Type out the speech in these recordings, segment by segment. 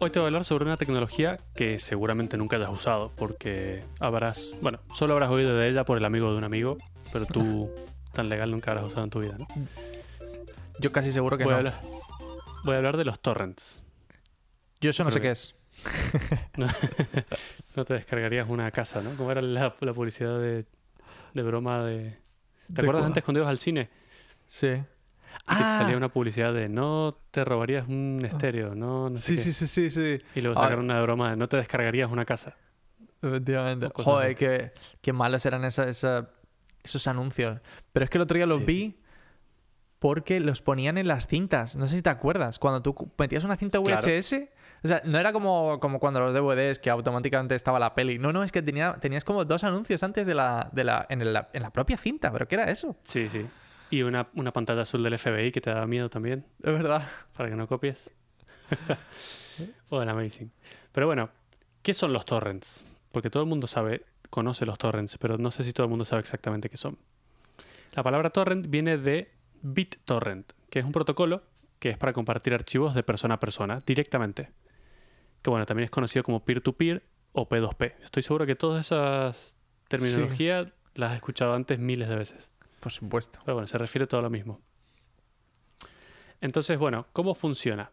Hoy te voy a hablar sobre una tecnología que seguramente nunca hayas usado, porque habrás, bueno, solo habrás oído de ella por el amigo de un amigo, pero tú tan legal nunca habrás usado en tu vida, ¿no? Yo casi seguro que voy, no. a hablar, voy a hablar de los torrents. Yo eso no sé qué es. No, no te descargarías una casa, ¿no? Como era la, la publicidad de, de broma de... ¿Te ¿De acuerdas cuál? antes cuando ibas al cine? Sí. Y que te Ah. salía una publicidad de no te robarías un estéreo, no, no sé Sí, qué. sí, sí, sí, sí. Y luego Ah. sacaron una broma de no te descargarías una casa. Efectivamente. Joder, qué, qué malos eran esa- esa- esos anuncios. Pero es que el otro día los Sí, vi porque los ponían en las cintas. No sé si te acuerdas. Cuando tú metías una cinta Claro. VHS. O sea, no era como, como cuando los DVDs que automáticamente estaba la peli. No, no, es que tenía, tenías como dos anuncios antes de la, de la, en, el- en la propia cinta. ¿Pero qué era eso? Sí, sí. Y una, una pantalla azul del FBI que te daba miedo también, Es verdad. para que no copies. bueno, amazing. Pero bueno, ¿qué son los torrents? Porque todo el mundo sabe, conoce los torrents, pero no sé si todo el mundo sabe exactamente qué son. La palabra torrent viene de BitTorrent, que es un protocolo que es para compartir archivos de persona a persona directamente. Que bueno, también es conocido como peer-to-peer o P2P. Estoy seguro que todas esas terminologías las has escuchado antes miles de veces. Por supuesto. Pero bueno, se refiere todo a lo mismo. Entonces, bueno, ¿cómo funciona?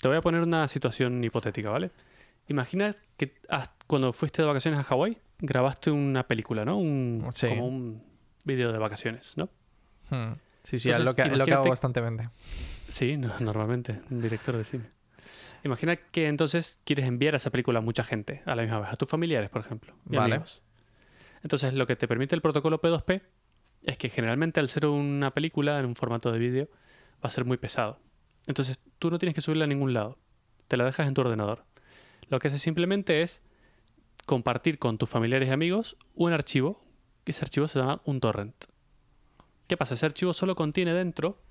Te voy a poner una situación hipotética, ¿vale? Imagina que cuando fuiste de vacaciones a Hawái, grabaste una película, ¿no? Un, Sí. Como un video de vacaciones, ¿no? Hmm. Sí, sí, es Entonces, lo que, es lo que hago. Sí, no- normalmente, un director de cine. Imagina que entonces quieres enviar esa película a mucha gente a la misma vez, a tus familiares, por ejemplo, y Vale. amigos. Entonces, lo que te permite el protocolo P2P es que generalmente al ser una película en un formato de vídeo va a ser muy pesado. Entonces, tú no tienes que subirla a ningún lado. Te la dejas en tu ordenador. Lo que hace simplemente es compartir con tus familiares y amigos un archivo, que ese archivo se llama un torrent. ¿Qué pasa? Ese archivo solo contiene dentro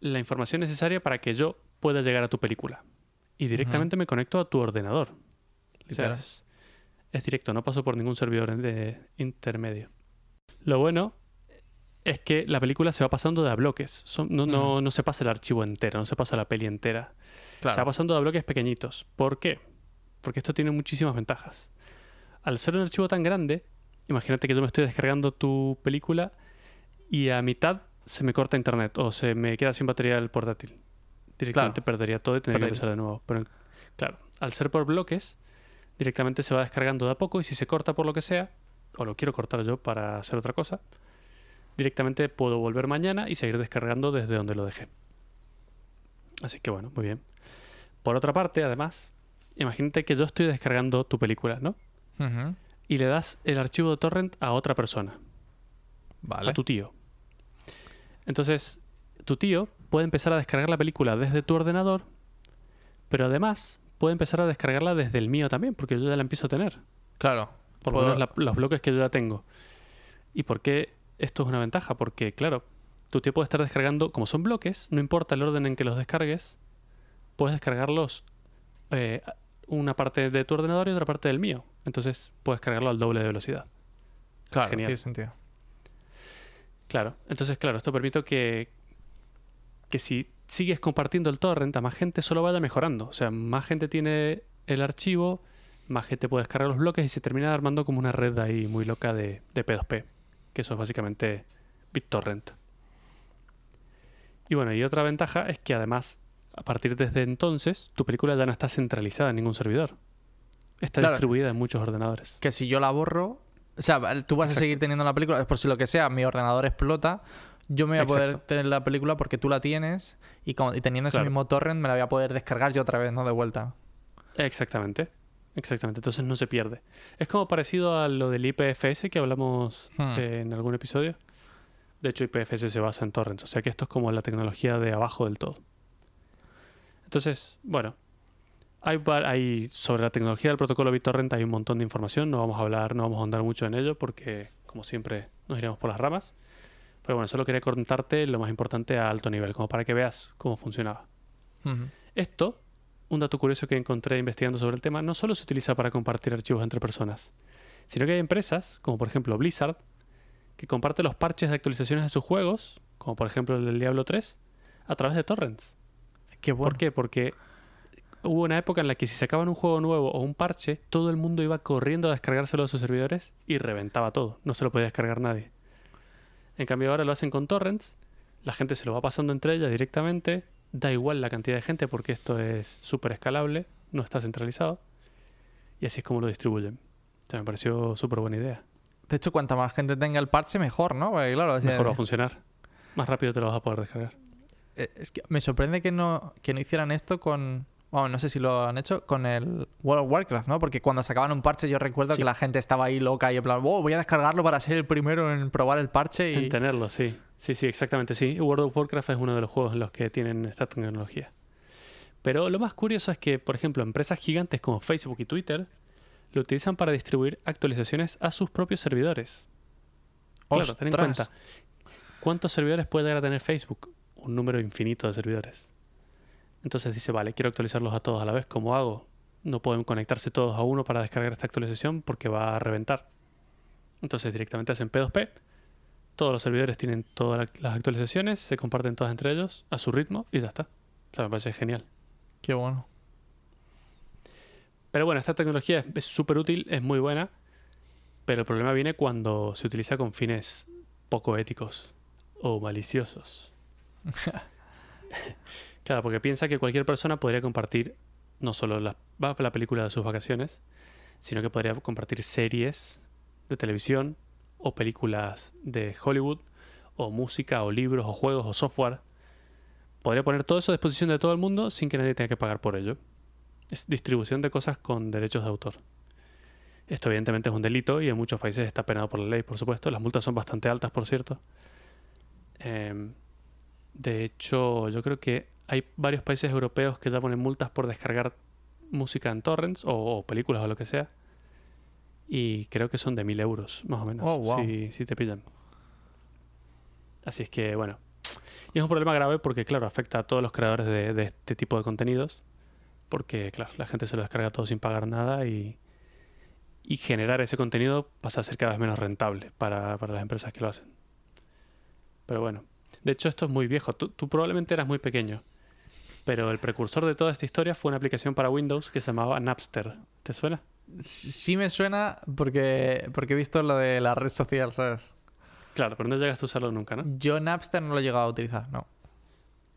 la información necesaria para que yo pueda llegar a tu película. Y directamente me conecto a tu ordenador. O sea, Literal. es, es directo, no paso por ningún servidor de intermedio. Lo bueno es que la película se va pasando de a bloques. Son- no, no, no se pasa el archivo entero, no se pasa la peli entera. Se va pasando de a bloques pequeñitos. ¿Por qué? Porque esto tiene muchísimas ventajas. Al ser un archivo tan grande, imagínate que yo me estoy descargando tu película y a mitad se me corta internet o se me queda sin batería el portátil. Directamente perdería todo y tendría que empezar de nuevo. Pero claro, al ser por bloques, directamente se va descargando de a poco y si se corta por lo que sea, o lo quiero cortar yo para hacer otra cosa, directamente puedo volver mañana y seguir descargando desde donde lo dejé. Así que bueno, muy bien. Por otra parte, además, imagínate que yo estoy descargando tu película, ¿no? Y le das el archivo de torrent a otra persona, Vale. a tu tío. Entonces, tu tío puede empezar a descargar la película desde tu ordenador, pero además puede empezar a descargarla desde el mío también, porque yo ya la empiezo a tener. Claro. Por lo menos la- los bloques que yo ya tengo. ¿Y por qué esto es una ventaja? Porque, claro, tu tío puede estar descargando, como son bloques, no importa el orden en que los descargues, puedes descargarlos eh, una parte de tu ordenador y otra parte del mío. Entonces puedes cargarlo al doble de velocidad. Claro, Genial. tiene sentido. Claro, entonces, claro, esto permite que, que si sigues compartiendo el torrent a más gente, solo vaya mejorando. O sea, más gente tiene el archivo, más gente puede descargar los bloques y se termina armando como una red ahí muy loca de, de P2P, que eso es básicamente BitTorrent. Y bueno, y otra ventaja es que además, a partir desde entonces, tu película ya no está centralizada en ningún servidor. Está Claro. distribuida en muchos ordenadores. Que si yo la borro. O sea, tú vas a seguir teniendo la película. Por si lo que sea, mi ordenador explota. Yo me voy a poder tener la película porque tú la tienes. Y, como- y teniendo ese mismo torrent, me la voy a poder descargar yo otra vez, ¿no? De vuelta. Exactamente. Exactamente. Entonces no se pierde. Es como parecido a lo del IPFS que hablamos Hmm. eh, en algún episodio. De hecho, IPFS se basa en torrents. O sea que esto es como la tecnología de abajo del todo. Entonces, bueno. Hay, hay- sobre la tecnología del protocolo BitTorrent hay un montón de información. No vamos a hablar, no vamos a ahondar mucho en ello porque, como siempre, nos iremos por las ramas. Pero bueno, solo quería contarte lo más importante a alto nivel, como para que veas cómo funcionaba. Esto, un dato curioso que encontré investigando sobre el tema, no solo se utiliza para compartir archivos entre personas, sino que hay empresas, como por ejemplo Blizzard, que comparte los parches de actualizaciones de sus juegos, como por ejemplo el del Diablo 3, a través de torrents. Qué bueno. ¿Por qué? Porque hubo una época en la que si sacaban un juego nuevo o un parche, todo el mundo iba corriendo a descargárselo a sus servidores y reventaba todo. No se lo podía descargar nadie. En cambio ahora lo hacen con torrents, la gente se lo va pasando entre ellas directamente, da igual la cantidad de gente porque esto es súper escalable, no está centralizado, y así es como lo distribuyen. O sea, me pareció súper buena idea. De hecho, cuanta más gente tenga el parche, mejor, ¿no? Porque, claro, Mejor va a funcionar. Más rápido te lo vas a poder descargar. eh, es que me sorprende que no, que no hicieran esto con. Bueno, no sé si lo han hecho con el World of Warcraft, ¿no? Porque cuando sacaban un parche, yo recuerdo Sí. que la gente estaba ahí loca y en plan, "Oh, voy a descargarlo para ser el primero en probar el parche. Y... En tenerlo, sí. Sí, sí, exactamente, sí. World of Warcraft es uno de los juegos en los que tienen esta tecnología. Pero lo más curioso es que, por ejemplo, empresas gigantes como Facebook y Twitter lo utilizan para distribuir actualizaciones a sus propios servidores. Claro, ten en cuenta. ¿Cuántos servidores puede llegar a tener Facebook? Un número infinito de servidores. Entonces dice, vale, quiero actualizarlos a todos a la vez. ¿Cómo hago? No pueden conectarse todos a uno para descargar esta actualización porque va a reventar. Entonces directamente hacen P2P. Todos los servidores tienen todas la- las actualizaciones, se comparten todas entre ellos a su ritmo y ya está. O sea, me parece genial. Qué bueno. Pero bueno, esta tecnología es- es súper útil, es muy buena, pero el problema viene cuando se utiliza con fines poco éticos o maliciosos. claro, porque piensa que cualquier persona podría compartir no solo la, la película de sus vacaciones, sino que podría compartir series de televisión o películas de Hollywood o música o libros o juegos o software. Podría poner todo eso a disposición de todo el mundo sin que nadie tenga que pagar por ello es distribución de cosas con derechos de autor. Esto evidentemente es un delito y en muchos países está penado por la ley, por supuesto. Las multas son bastante altas, por cierto. Em, de hecho, yo creo que hay varios países europeos que ya ponen multas por descargar música en torrents o, o películas o lo que sea. Y creo que son de mil euros, más o menos, Oh, wow. si, si te pillan. Así es que, bueno. Y es un problema grave porque, claro, afecta a todos los creadores de, de este tipo de contenidos porque claro, la gente se lo descarga todo sin pagar nada y, y generar ese contenido pasa a ser cada vez menos rentable para, para las empresas que lo hacen. Pero bueno, de hecho esto es muy viejo, tú, tú probablemente eras muy pequeño, pero el precursor de toda esta historia fue una aplicación para Windows que se llamaba Napster. ¿Te suena? Sí me suena porque, porque he visto lo de la red social, ¿sabes? Claro, pero no llegaste a usarlo nunca, ¿no? Yo Napster no lo he llegado a utilizar, no.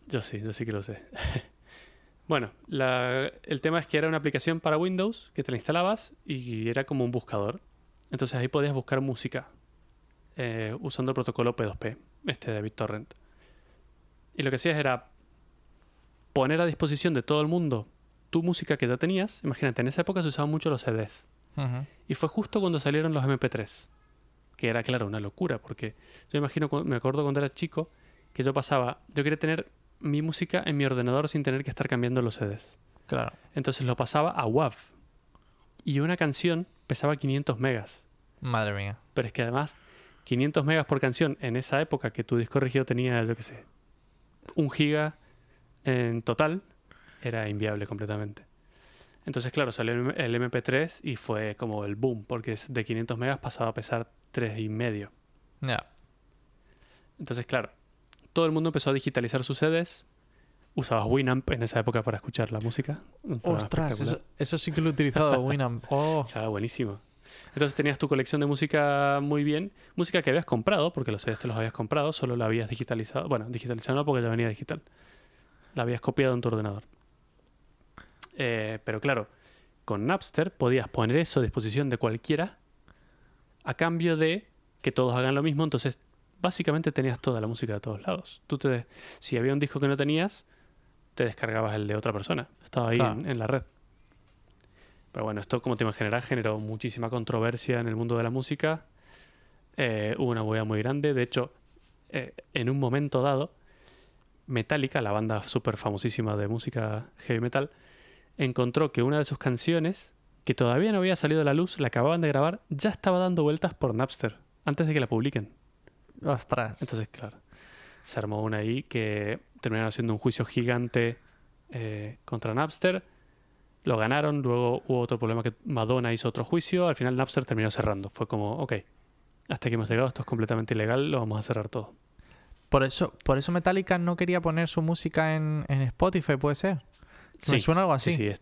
Yo sí, yo sí que lo sé. bueno, la- el tema es que era una aplicación para Windows que te la instalabas y era como un buscador. Entonces ahí podías buscar música eh, usando el protocolo P2P, este de BitTorrent. Y lo que hacías era poner a disposición de todo el mundo tu música que ya tenías. Imagínate, en esa época se usaban mucho los CDs. Y fue justo cuando salieron los MP3. Que era, claro, una locura, porque yo imagino, me acuerdo cuando era chico, que yo pasaba, yo quería tener mi música en mi ordenador sin tener que estar cambiando los CDs. Claro. Entonces lo pasaba a WAV. Y una canción pesaba 500 megas. Madre mía. Pero es que además, 500 megas por canción en esa época que tu disco rígido tenía, yo qué sé, un giga en total, era inviable completamente. Entonces, claro, salió el el MP3 y fue como el boom, porque de 500 megas pasaba a pesar 3,5. Ya. Entonces, claro, todo el mundo empezó a digitalizar sus CDs. Usabas Winamp en esa época para escuchar la música. Ostras, eso sí que lo he utilizado, Winamp. Oh, Claro, buenísimo. Entonces tenías tu colección de música muy bien, música que habías comprado, porque los CDs te los habías comprado, solo la habías digitalizado. Bueno, digitalizado no porque ya venía digital. La habías copiado en tu ordenador. Eh, pero claro, con Napster podías poner eso a disposición de cualquiera a cambio de que todos hagan lo mismo. Entonces, básicamente tenías toda la música de todos lados. Tú te, si había un disco que no tenías, te descargabas el de otra persona. Estaba ahí Claro. en, en la red. Pero bueno, esto, como te imaginarás, generó muchísima controversia en el mundo de la música. Eh, hubo una movida muy grande. De hecho, eh, en un momento dado, Metallica, la banda súper famosísima de música heavy metal, encontró que una de sus canciones, que todavía no había salido a la luz, la acababan de grabar, ya estaba dando vueltas por Napster, antes de que la publiquen. ostras. Entonces, claro, se armó una ahí que terminaron haciendo un juicio gigante eh, contra Napster. Lo ganaron, luego hubo otro problema que Madonna hizo otro juicio. Al final Napster terminó cerrando. Fue como, ok, hasta aquí hemos llegado, esto es completamente ilegal, lo vamos a cerrar todo. Por eso, por eso Metallica no quería poner su música en, en Spotify, ¿puede ser? Me suena algo así. Sí, sí, es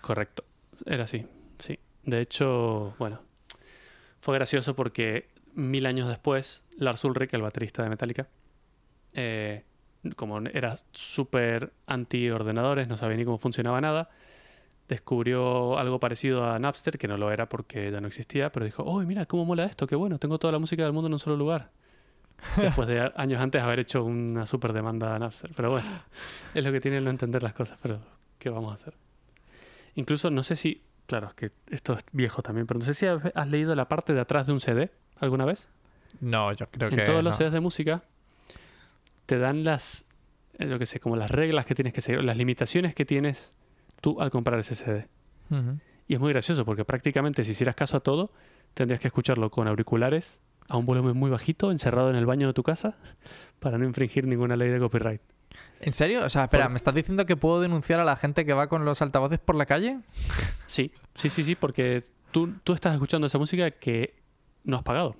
correcto. Era así, sí. De hecho, bueno, fue gracioso porque mil años después, Lars Ulrich, el baterista de Metallica, eh, como era súper anti-ordenadores, no sabía ni cómo funcionaba nada, descubrió algo parecido a Napster, que no lo era porque ya no existía, pero dijo, oh, mira, cómo mola esto, qué bueno, tengo toda la música del mundo en un solo lugar. Después de años antes haber hecho una super demanda a Napster. Pero bueno, es lo que tiene no entender las cosas, pero ¿qué vamos a hacer? Incluso no sé si, claro, es que esto es viejo también, pero no sé si has leído la parte de atrás de un CD alguna vez. No, yo creo en que. En todos los no. CDs de música te dan las, eh, yo que sé, como las reglas que tienes que seguir, las limitaciones que tienes tú al comprar ese CD. Y es muy gracioso porque prácticamente si hicieras caso a todo, tendrías que escucharlo con auriculares a un volumen muy bajito, encerrado en el baño de tu casa, para no infringir ninguna ley de copyright. ¿En serio? O sea, espera, ¿me estás diciendo que puedo denunciar a la gente que va con los altavoces por la calle? Sí, sí, sí, sí, porque tú, tú estás escuchando esa música que no has pagado.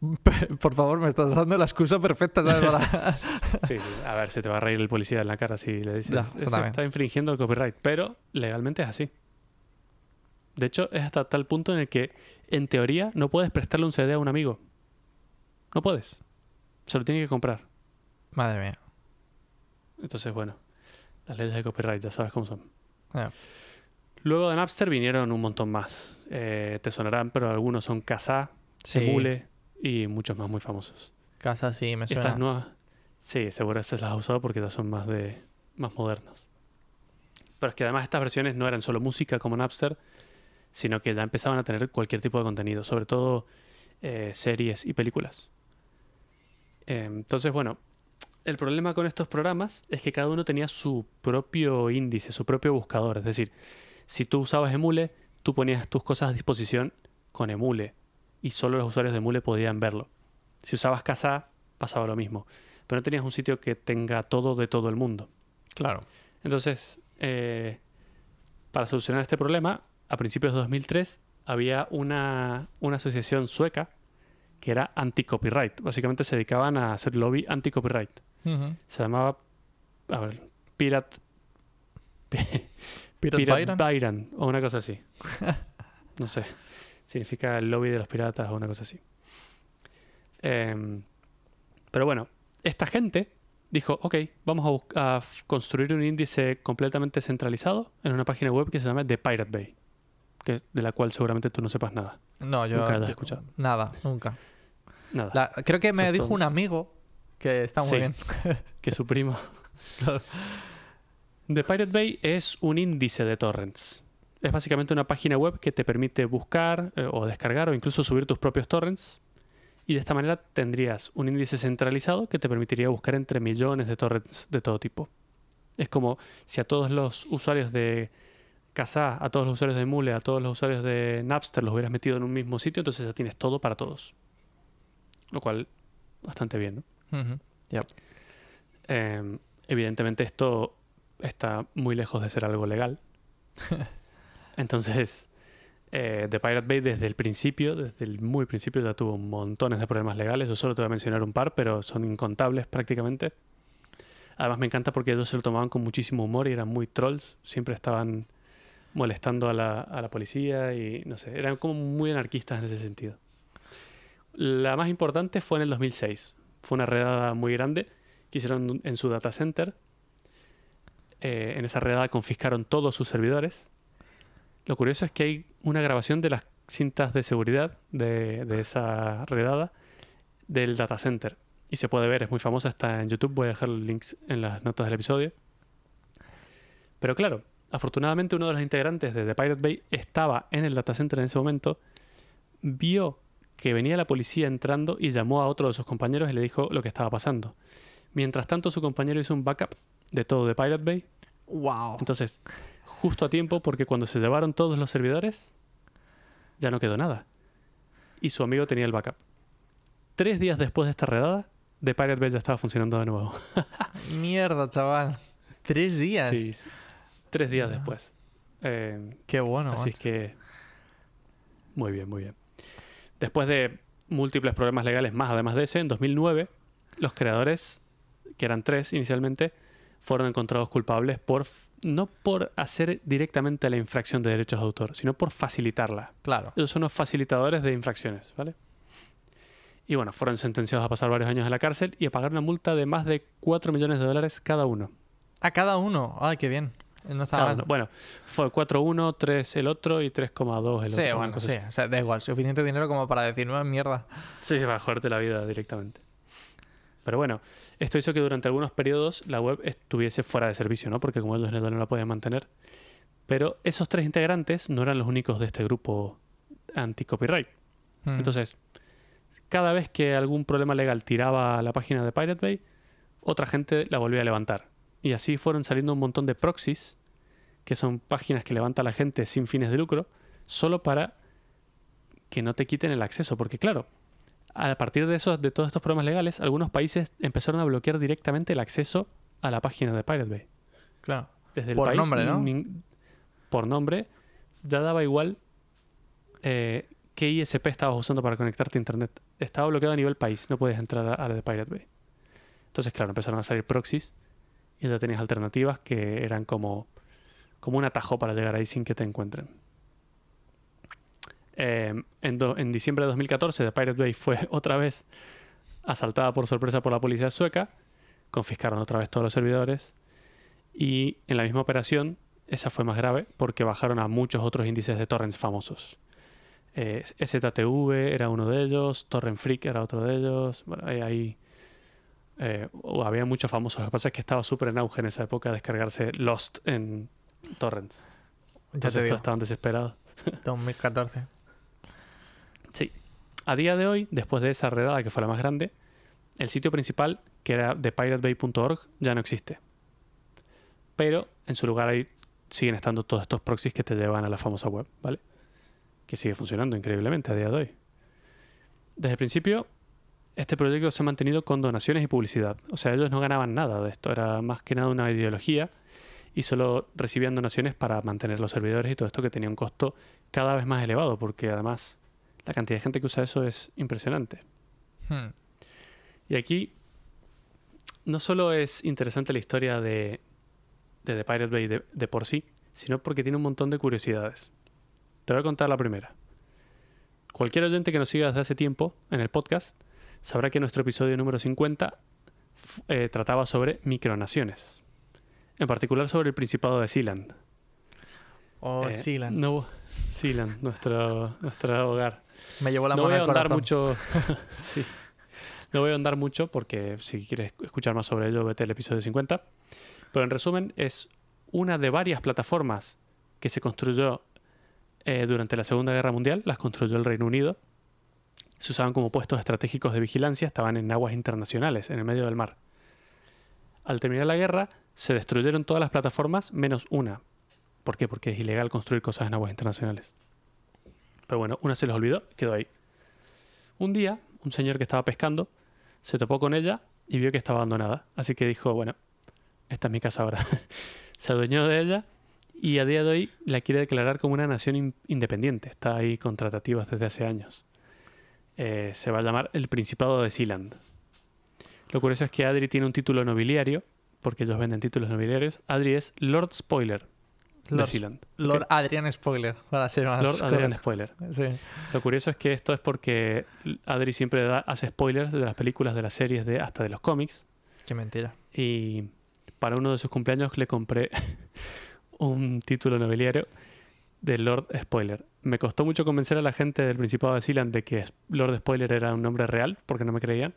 Por favor, me estás dando la excusa perfecta, ¿sabes? Para- Sí. A ver, se te va a reír el policía en la cara si le dices, Ya, "Ese eso también. está infringiendo el copyright, pero legalmente es así. De hecho, es hasta tal punto en el que, en teoría, no puedes prestarle un CD a un amigo. No puedes. Se lo tiene que comprar. Madre mía. Entonces, bueno, las leyes de copyright ya sabes cómo son. Luego de Napster vinieron un montón más. Eh, te sonarán, pero algunos son Kazaa, Sí. Emule y muchos más muy famosos. Casa sí, me suena. Estas nuevas, sí, seguro esas las has usado porque ya son más de más modernas. Pero es que además estas versiones no eran solo música como Napster, sino que ya empezaban a tener cualquier tipo de contenido, sobre todo eh, series y películas. Eh, entonces, bueno, el problema con estos programas es que cada uno tenía su propio índice, su propio buscador. Es decir, si tú usabas Emule, tú ponías tus cosas a disposición con Emule y solo los usuarios de Emule podían verlo. Si usabas Kazaa, pasaba lo mismo. Pero no tenías un sitio que tenga todo de todo el mundo. Claro. Entonces, eh, para solucionar este problema, a principios de 2003 había una, una asociación sueca que era anti-copyright. Básicamente se dedicaban a hacer lobby anti-copyright. Se llamaba, a ver, Pirate, Pirate Pirate Byron. O una cosa así. No sé. Significa el lobby de los piratas o una cosa así. Em, pero bueno, esta gente dijo, ok, vamos a, a construir un índice completamente centralizado en una página web que se llama The Pirate Bay, que, de la cual seguramente tú no sepas nada. No, yo. Nunca hayas yo- escuchado. Nada, nunca. Nada. La- creo que me Eso dijo un amigo que está muy Sí. bien. que su primo. The Pirate Bay es un índice de torrents. Es básicamente una página web que te permite buscar eh, o descargar o incluso subir tus propios torrents. Y de esta manera tendrías un índice centralizado que te permitiría buscar entre millones de torrents de todo tipo. Es como si a todos los usuarios de Kazaa, a todos los usuarios de Mule, a todos los usuarios de Napster los hubieras metido en un mismo sitio, entonces ya tienes todo para todos. Lo cual, bastante bien, ¿no? Eh, evidentemente esto está muy lejos de ser algo legal. Entonces, eh, The Pirate Bay desde el principio, desde el muy principio ya tuvo montones de problemas legales. Yo solo te voy a mencionar un par, pero son incontables prácticamente. Además me encanta porque ellos se lo tomaban con muchísimo humor y eran muy trolls. Siempre estaban molestando a la, a la policía y no sé, eran como muy anarquistas en ese sentido. La más importante fue en el 2006. Fue una redada muy grande que hicieron en su data center. Eh, en esa redada confiscaron todos sus servidores. Lo curioso es que hay una grabación de las cintas de seguridad de, de esa redada del data center. Y se puede ver, es muy famosa, está en YouTube. Voy a dejar los links en las notas del episodio. Pero claro, afortunadamente uno de los integrantes de The Pirate Bay estaba en el data center en ese momento, vio que venía la policía entrando y llamó a otro de sus compañeros y le dijo lo que estaba pasando. Mientras tanto, su compañero hizo un backup de todo de Pirate Bay. Wow. Entonces, justo a tiempo, porque cuando se llevaron todos los servidores, ya no quedó nada. Y su amigo tenía el backup. Tres días después de esta redada, The Pirate Bay ya estaba funcionando de nuevo. Mierda, chaval. Tres días. Sí, sí. Tres días después. Eh, Qué bueno. Así es que. Muy bien, muy bien. Después de múltiples problemas legales más, además de ese, en 2009 los creadores, que eran tres inicialmente, fueron encontrados culpables por no por hacer directamente la infracción de derechos de autor, sino por facilitarla. Claro. Ellos son los facilitadores de infracciones, ¿vale? Y bueno, fueron sentenciados a pasar varios años en la cárcel y a pagar una multa de más de 4 millones de dólares cada uno. A cada uno. Ay, qué bien. No mal. Bueno, fue 4 uno, 3 el otro y 3,2 el sí, otro. bueno, sí. O sea, da igual. Suficiente dinero como para decir, no, mierda. Sí, para joderte la vida directamente. Pero bueno, esto hizo que durante algunos periodos la web estuviese fuera de servicio, ¿no? Porque como ellos no la podían mantener. Pero esos tres integrantes no eran los únicos de este grupo anti-copyright. Mm. Entonces, cada vez que algún problema legal tiraba la página de Pirate Bay, otra gente la volvía a levantar. Y así fueron saliendo un montón de proxies, que son páginas que levanta la gente sin fines de lucro, solo para que no te quiten el acceso. Porque claro, a partir de, esos, de todos estos problemas legales, algunos países empezaron a bloquear directamente el acceso a la página de Pirate Bay. claro. Desde el Por país, nombre, ¿no? por nombre, ya daba igual eh, qué ISP estabas usando para conectarte a internet. Estaba bloqueado a nivel país, no puedes entrar a, a la de Pirate Bay. Entonces, claro, empezaron a salir proxies y ya tenías alternativas que eran como, como un atajo para llegar ahí sin que te encuentren. Eh, en, diciembre de 2014, The Pirate Bay fue otra vez asaltada por sorpresa por la policía sueca. Confiscaron otra vez todos los servidores. Y en la misma operación, esa fue más grave porque bajaron a muchos otros índices de torrents famosos. Eh, era uno de ellos, Torrent Freak era otro de ellos. Bueno, ahí, eh, había muchos famosos. Lo que pasa es que estaba súper en auge en esa época descargarse Lost en torrents. Ya Entonces te digo. estaban desesperados. 2014. Sí. A día de hoy, después de esa redada que fue la más grande, el sitio principal, que era de piratebay.org, ya no existe. Pero en su lugar ahí siguen estando todos estos proxies que te llevan a la famosa web, ¿vale? Que sigue funcionando increíblemente a día de hoy. Desde el principio, este proyecto se ha mantenido con donaciones y publicidad. O sea, ellos no ganaban nada de esto, era más que nada una ideología y solo recibían donaciones para mantener los servidores y todo esto que tenía un costo cada vez más elevado, porque además la cantidad de gente que usa eso es impresionante. Hmm. Y aquí no solo es interesante la historia de, de The Pirate Bay de, de por sí, sino porque tiene un montón de curiosidades. Te voy a contar la primera. Cualquier oyente que nos siga desde hace tiempo en el podcast sabrá que nuestro episodio número 50 f- eh, trataba sobre micronaciones. En particular sobre el Principado de Sealand. Oh, Eh, Sealand. No, Sealand, nuestro, nuestro hogar. Me llevó la no mano voy a ahondar mucho. sí. No voy a ahondar mucho porque si quieres escuchar más sobre ello, vete al episodio 50. Pero en resumen, es una de varias plataformas que se construyó eh, durante la Segunda Guerra Mundial. Las construyó el Reino Unido. Se usaban como puestos estratégicos de vigilancia, estaban en aguas internacionales, en el medio del mar. Al terminar la guerra, se destruyeron todas las plataformas menos una. ¿Por qué? Porque es ilegal construir cosas en aguas internacionales. Pero bueno, una se les olvidó, quedó ahí. Un día, un señor que estaba pescando se topó con ella y vio que estaba abandonada. Así que dijo, bueno, esta es mi casa ahora. se adueñó de ella y a día de hoy la quiere declarar como una nación in- independiente. Está ahí con tratativas desde hace años. Eh, se va a llamar el Principado de Sealand. Lo curioso es que Adri tiene un título nobiliario, porque ellos venden títulos nobiliarios. Adri es Lord Spoiler de Lord, Sealand. Lord. Adrian Spoiler, para ser más Lord Adrian. Spoiler. Sí. Lo curioso es que esto es porque Adri siempre da- hace spoilers de las películas, de las series, de hasta de los cómics. Qué mentira. Y para uno de sus cumpleaños le compré un título nobiliario de Lord Spoiler. Me costó mucho convencer a la gente del Principado de Sealand de que Lord Spoiler era un nombre real, porque no me creían.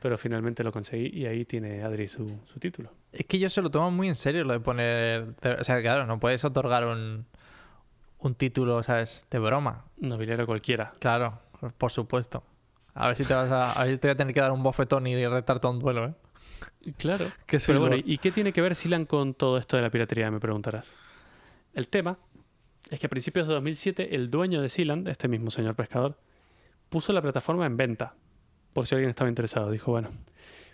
Pero finalmente lo conseguí y ahí tiene Adri su, su título. Es que ellos se lo toman muy en serio lo de poner... O sea, claro, no puedes otorgar un, un título, ¿sabes? De broma. Nobiliario cualquiera. Claro, por supuesto. A ver si te vas a... A ver si te voy a tener que dar un bofetón y retarte a un duelo, ¿eh? Claro. Pero bueno. ¿y qué tiene que ver Silan con todo esto de la piratería? Me preguntarás. El tema es que a principios de 2007 el dueño de Sealand, este mismo señor pescador, puso la plataforma en venta. Por si alguien estaba interesado. Dijo, bueno,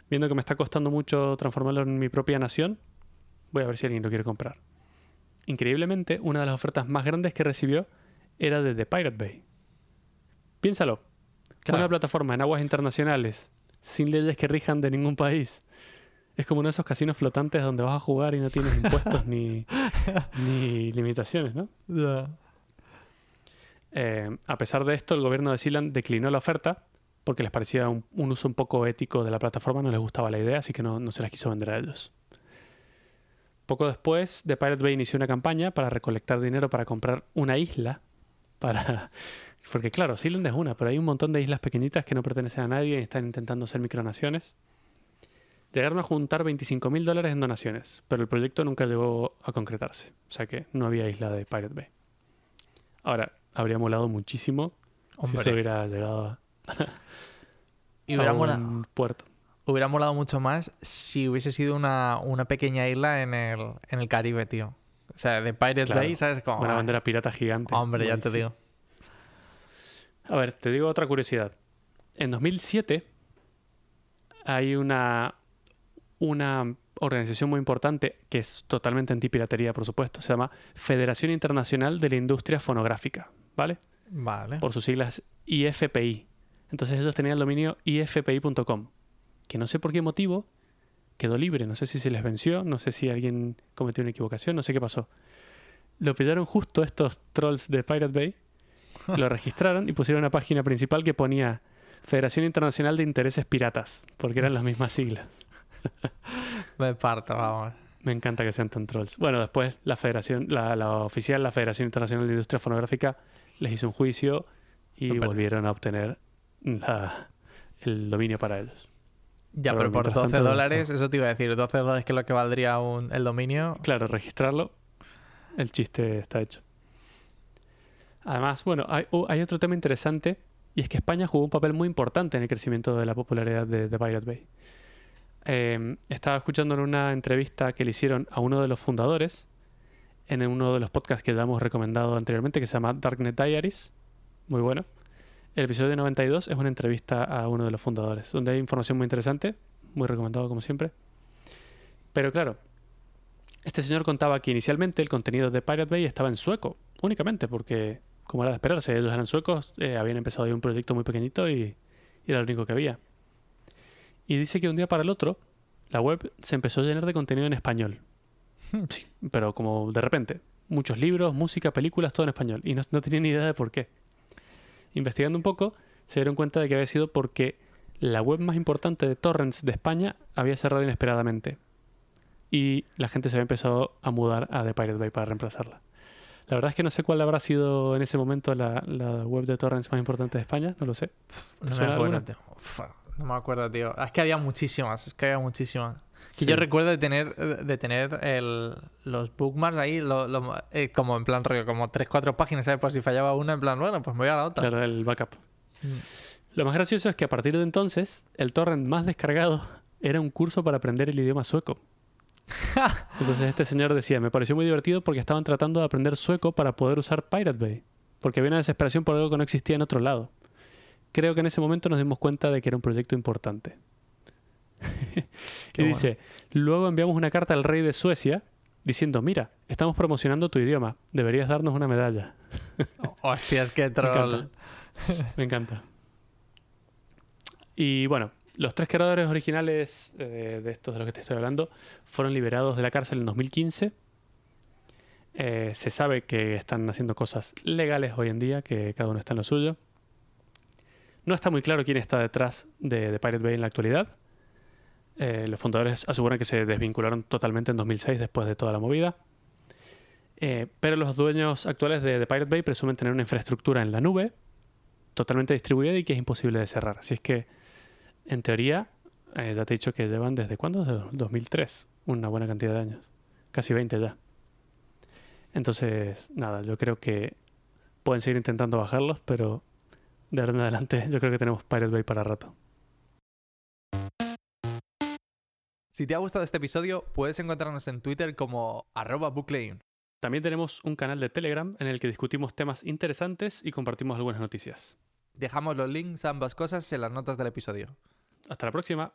viendo que me está costando mucho transformarlo en mi propia nación, voy a ver si alguien lo quiere comprar. Increíblemente, una de las ofertas más grandes que recibió era de The Pirate Bay. Piénsalo. Claro. Una plataforma en aguas internacionales sin leyes que rijan de ningún país. Es como uno de esos casinos flotantes donde vas a jugar y no tienes impuestos ni, ni limitaciones, ¿no? Eh, a pesar de esto, el gobierno de Sealand declinó la oferta porque les parecía un, un uso un poco ético de la plataforma, no les gustaba la idea, así que no, no se las quiso vender a ellos. Poco después, The Pirate Bay inició una campaña para recolectar dinero para comprar una isla. Para... Porque claro, Sealand es una, pero hay un montón de islas pequeñitas que no pertenecen a nadie y están intentando ser micronaciones. Llegaron a juntar 25 mil dólares en donaciones, pero el proyecto nunca llegó a concretarse. O sea que no había isla de Pirate Bay. Ahora, habría molado muchísimo si Hombre. se hubiera llegado a, Y hubiera, a un puerto. hubiera molado mucho más si hubiese sido una, una pequeña isla en el, en el Caribe, tío. O sea, de Pirate Claro. Bay, ¿sabes? Como, Una ah, bandera pirata gigante. Hombre, ya te digo. A ver, te digo otra curiosidad. En 2007 hay una, una organización muy importante que es totalmente antipiratería, por supuesto. Se llama Federación Internacional de la Industria Fonográfica, ¿vale? Vale. Por sus siglas IFPI. Entonces ellos tenían el dominio ifpi.com, que no sé por qué motivo quedó libre. No sé si se les venció, no sé si alguien cometió una equivocación, no sé qué pasó. Lo pillaron justo estos trolls de Pirate Bay, lo registraron y pusieron una página principal que ponía Federación Internacional de Intereses Piratas, porque eran las mismas siglas. Me parto, vamos. Me encanta que sean tan trolls. Bueno, después la Federación, la, la oficial, la Federación Internacional de Industria Fonográfica, les hizo un juicio y volvieron a obtener la- el dominio para ellos. Ya, Pero pero por mientras 12 tanto- dólares, eso te iba a decir, 12 dólares que es lo que valdría un, el dominio. Claro, registrarlo, el chiste está hecho. Además, bueno, hay, uh, hay otro tema interesante y es que España jugó un papel muy importante en el crecimiento de la popularidad de, de Pirate Bay. Eh, estaba escuchando en una entrevista que le hicieron a uno de los fundadores en uno de los podcasts que ya hemos recomendado anteriormente que se llama Darknet Diaries. Muy bueno. El episodio 92 es una entrevista a uno de los fundadores, donde hay información muy interesante, muy recomendado como siempre. Pero claro, este señor contaba que inicialmente el contenido de Pirate Bay estaba en sueco, únicamente, porque, como era de esperarse, ellos eran suecos, eh, habían empezado ahí un proyecto muy pequeñito y, y era lo único que había. Y dice que un día para el otro, la web se empezó a llenar de contenido en español. Sí, pero como de repente. Muchos libros, música, películas, todo en español. Y no, no tenía ni idea de por qué. Investigando un poco, se dieron cuenta de que había sido porque la web más importante de torrents de España había cerrado inesperadamente. Y la gente se había empezado a mudar a The Pirate Bay para reemplazarla. La verdad es que no sé cuál habrá sido en ese momento la, la web de torrents más importante de España, no lo sé. No suena no me acuerdo, tío. Es que había muchísimas, es que había muchísimas. Que Sí. yo recuerdo de tener, de tener el, los bookmarks ahí, lo- lo- eh, como en plan rollo, como 3-4 páginas, ¿sabes? Por si fallaba una, en plan, bueno, pues me voy a la otra. Claro, el backup. Mm. Lo más gracioso es que a partir de entonces, el torrent más descargado era un curso para aprender el idioma sueco. Entonces este señor decía, me pareció muy divertido porque estaban tratando de aprender sueco para poder usar Pirate Bay, porque había una desesperación por algo que no existía en otro lado. Creo que en ese momento nos dimos cuenta de que era un proyecto importante. y bueno. dice, luego enviamos una carta al rey de Suecia diciendo, mira, estamos promocionando tu idioma, deberías darnos una medalla. Hostias, qué troll. encanta. Me encanta. Y bueno, los tres creadores originales eh, de estos de los que te estoy hablando fueron liberados de la cárcel en 2015. Eh, se sabe que están haciendo cosas legales hoy en día, que cada uno está en lo suyo. No está muy claro quién está detrás de, Pirate Bay en la actualidad. Eh, los fundadores aseguran que se desvincularon totalmente en 2006 después de toda la movida. Eh, pero los dueños actuales de, de Pirate Bay presumen tener una infraestructura en la nube totalmente distribuida y que es imposible de cerrar. Así es que, en teoría, eh, ya te he dicho que llevan desde cuándo? Desde 2003, una buena cantidad de años, casi 20 ya. Entonces, nada, yo creo que pueden seguir intentando bajarlos, pero de ahora en adelante yo creo que tenemos Pirate Bay para rato. Si te ha gustado este episodio, puedes encontrarnos en Twitter como arroba. También tenemos un canal de Telegram en el que discutimos temas interesantes y compartimos algunas noticias. Dejamos los links a ambas cosas en las notas del episodio. Hasta la próxima.